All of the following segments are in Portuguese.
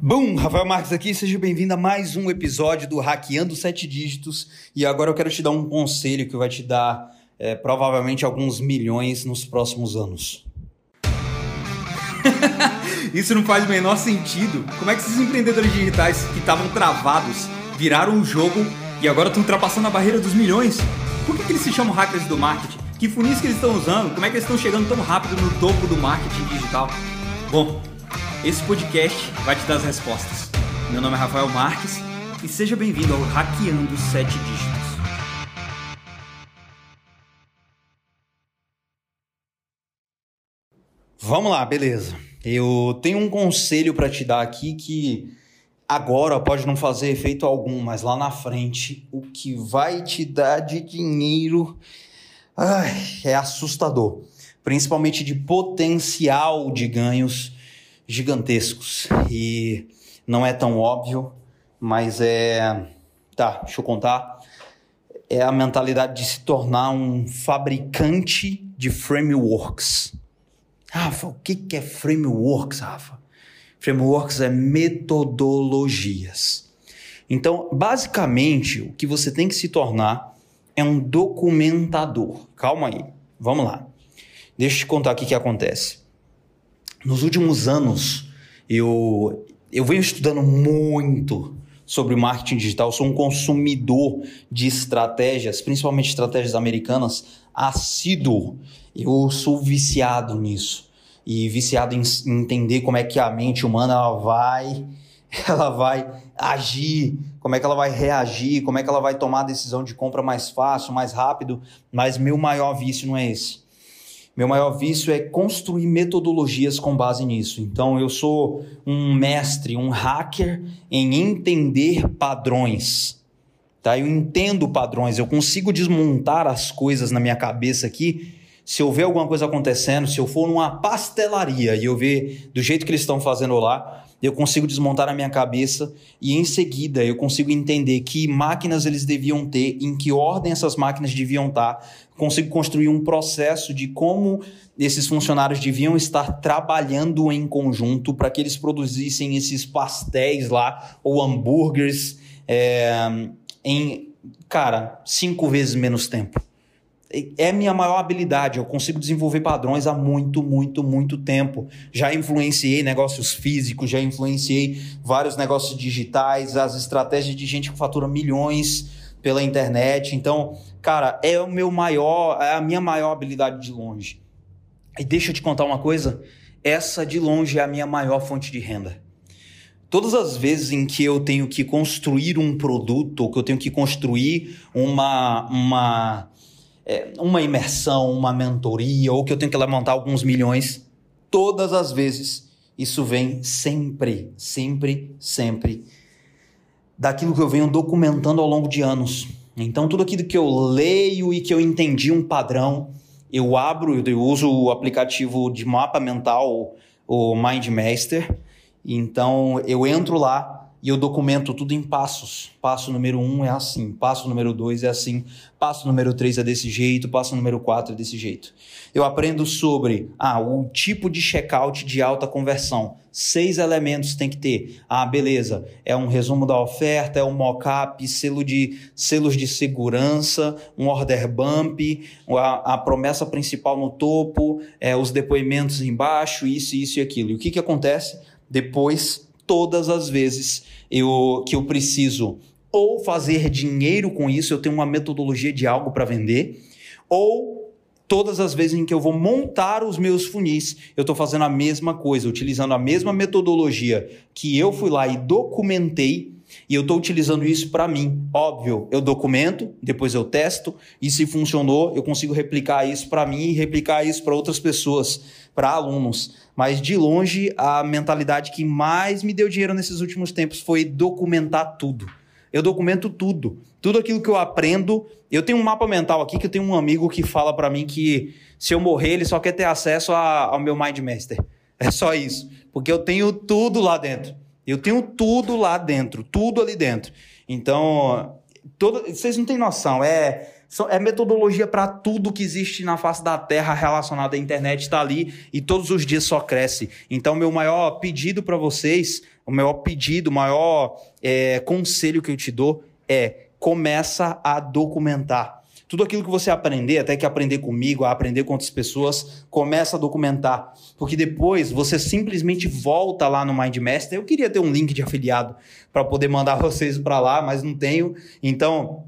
Bom, Rafael Marques aqui, seja bem-vindo a mais um episódio do Hackeando Sete Dígitos. E agora eu quero te dar um conselho que vai te dar é, provavelmente alguns milhões nos próximos anos. Isso não faz o menor sentido. Como é que esses empreendedores digitais que estavam travados viraram um jogo e agora estão ultrapassando a barreira dos milhões? Por que, que eles se chamam hackers do marketing? Que funis que eles estão usando? Como é que eles estão chegando tão rápido no topo do marketing digital? Bom, esse podcast vai te dar as respostas. Meu nome é Rafael Marques e seja bem-vindo ao Hackeando Sete Dígitos. Vamos lá, beleza. Eu tenho um conselho para te dar aqui que agora pode não fazer efeito algum, mas lá na frente o que vai te dar de dinheiro ai, é assustador, principalmente de potencial de ganhos gigantescos. E não é tão óbvio, mas é. Tá, deixa eu contar. É a mentalidade de se tornar um fabricante de frameworks. Rafa, o que é frameworks, Rafa? Frameworks é metodologias. Então, basicamente, o que você tem que se tornar é um documentador. Calma aí, vamos lá. Deixa eu te contar o que, que acontece. Nos últimos anos, eu, eu venho estudando muito sobre marketing digital, sou um consumidor de estratégias, principalmente estratégias americanas, assíduo. Eu sou viciado nisso. E viciado em, entender como é que a mente humana ela vai, ela vai agir, como é que ela vai reagir, como é que ela vai tomar a decisão de compra mais fácil, mais rápido. Mas meu maior vício não é esse. Meu maior vício é construir metodologias com base nisso. Então, eu sou um mestre, um hacker em entender padrões. Tá? Eu entendo padrões, eu consigo desmontar as coisas na minha cabeça aqui. Se eu ver alguma coisa acontecendo, se eu for numa pastelaria e eu ver do jeito que eles estão fazendo lá, eu consigo desmontar na minha cabeça e em seguida eu consigo entender que máquinas eles deviam ter, em que ordem essas máquinas deviam estar, consigo construir um processo de como esses funcionários deviam estar trabalhando em conjunto para que eles produzissem esses pastéis lá ou hambúrgueres é, em, cara, cinco vezes menos tempo é minha maior habilidade. Eu consigo desenvolver padrões há muito, muito, muito tempo. Já influenciei negócios físicos, já influenciei vários negócios digitais, as estratégias de gente que fatura milhões pela internet. Então, cara, é o meu maior, é a minha maior habilidade de longe. E deixa eu te contar uma coisa, essa de longe é a minha maior fonte de renda. Todas as vezes em que eu tenho que construir um produto, ou que eu tenho que construir uma, uma é, uma imersão, uma mentoria, ou que eu tenho que levantar alguns milhões, todas as vezes isso vem sempre, sempre, sempre daquilo que eu venho documentando ao longo de anos. Então, tudo aquilo que eu leio e que eu entendi um padrão, eu abro, eu uso o aplicativo de mapa mental, o MindMaster. Então, eu entro lá, e eu documento tudo em passos. Passo número um é assim, passo número dois é assim, passo número três é desse jeito, passo número quatro é desse jeito. Eu aprendo sobre ah, o tipo de checkout de alta conversão. Seis elementos tem que ter. Ah, beleza. É um resumo da oferta, é um mock-up, selo de, selos de segurança, um order bump, a, a promessa principal no topo, é, os depoimentos embaixo, isso, isso e aquilo. E o que, que acontece? Depois, todas as vezes eu, que eu preciso ou fazer dinheiro com isso, eu tenho uma metodologia de algo para vender, ou todas as vezes em que eu vou montar os meus funis, eu estou fazendo a mesma coisa, utilizando a mesma metodologia que eu fui lá e documentei e eu estou utilizando isso para mim. Óbvio, eu documento, depois eu testo, e se funcionou, eu consigo replicar isso para mim e replicar isso para outras pessoas, para alunos. Mas de longe, a mentalidade que mais me deu dinheiro nesses últimos tempos foi documentar tudo. Eu documento tudo. Tudo aquilo que eu aprendo. Eu tenho um mapa mental aqui que eu tenho um amigo que fala para mim que se eu morrer, ele só quer ter acesso a, ao meu Mind Master. É só isso. Porque eu tenho tudo lá dentro. Eu tenho tudo lá dentro, tudo ali dentro. Então, todo, vocês não têm noção, é É metodologia para tudo que existe na face da Terra relacionado à internet, está ali e todos os dias só cresce. Então, meu maior pedido para vocês, o maior pedido, o maior é, conselho que eu te dou é começa a documentar. Tudo aquilo que você aprender, até que aprender comigo, a aprender com outras pessoas, começa a documentar. Porque depois você simplesmente volta lá no Mindmaster. Eu queria ter um link de afiliado para poder mandar vocês para lá, mas não tenho. Então,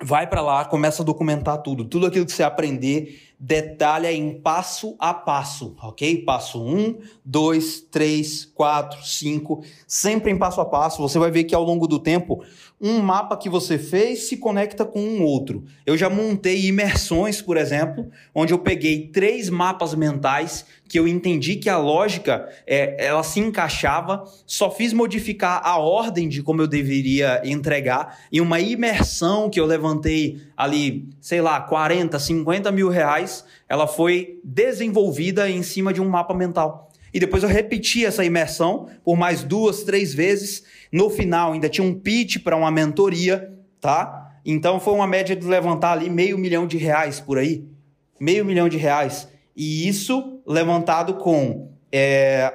vai para lá, começa a documentar tudo. Tudo aquilo que você aprender, detalha em passo a passo, ok? Passo 1, 2, 3, 4, 5, sempre em passo a passo. Você vai ver que ao longo do tempo um mapa que você fez se conecta com um outro. Eu já montei imersões, por exemplo, onde eu peguei três mapas mentais que eu entendi que a lógica é, ela se encaixava, só fiz modificar a ordem de como eu deveria entregar e uma imersão que eu levantei ali, sei lá, 40, 50 mil reais, ela foi desenvolvida em cima de um mapa mental. E depois eu repeti essa imersão por mais duas, três vezes. No final ainda tinha um pitch para uma mentoria, tá? Então foi uma média de levantar ali meio milhão de reais por aí. Meio milhão de reais. E isso levantado com é,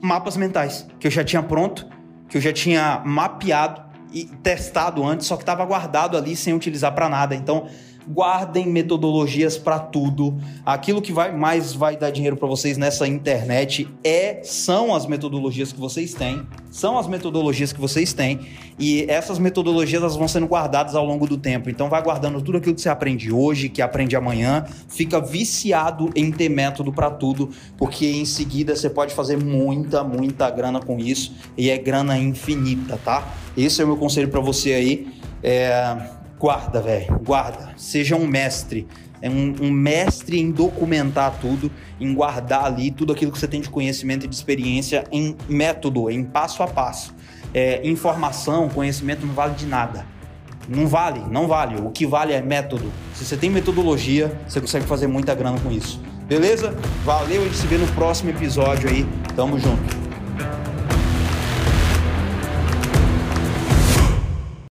mapas mentais, que eu já tinha pronto, que eu já tinha mapeado e testado antes, só que estava guardado ali sem utilizar para nada. Então guardem metodologias para tudo. Aquilo que vai mais vai dar dinheiro para vocês nessa internet é são as metodologias que vocês têm, são as metodologias que vocês têm e essas metodologias elas vão sendo guardadas ao longo do tempo. Então vai guardando tudo aquilo que você aprende hoje, que aprende amanhã, fica viciado em ter método para tudo, porque em seguida você pode fazer muita, muita grana com isso e é grana infinita, tá? Esse é o meu conselho para você aí. É, guarda, velho, guarda. Seja um mestre. É um, um, mestre em documentar tudo, em guardar ali tudo aquilo que você tem de conhecimento e de experiência em método, em passo a passo. É, informação, conhecimento não vale de nada. Não vale, não vale. O que vale é método. Se você tem metodologia, você consegue fazer muita grana com isso. Beleza? Valeu, a gente se vê no próximo episódio aí. Tamo junto.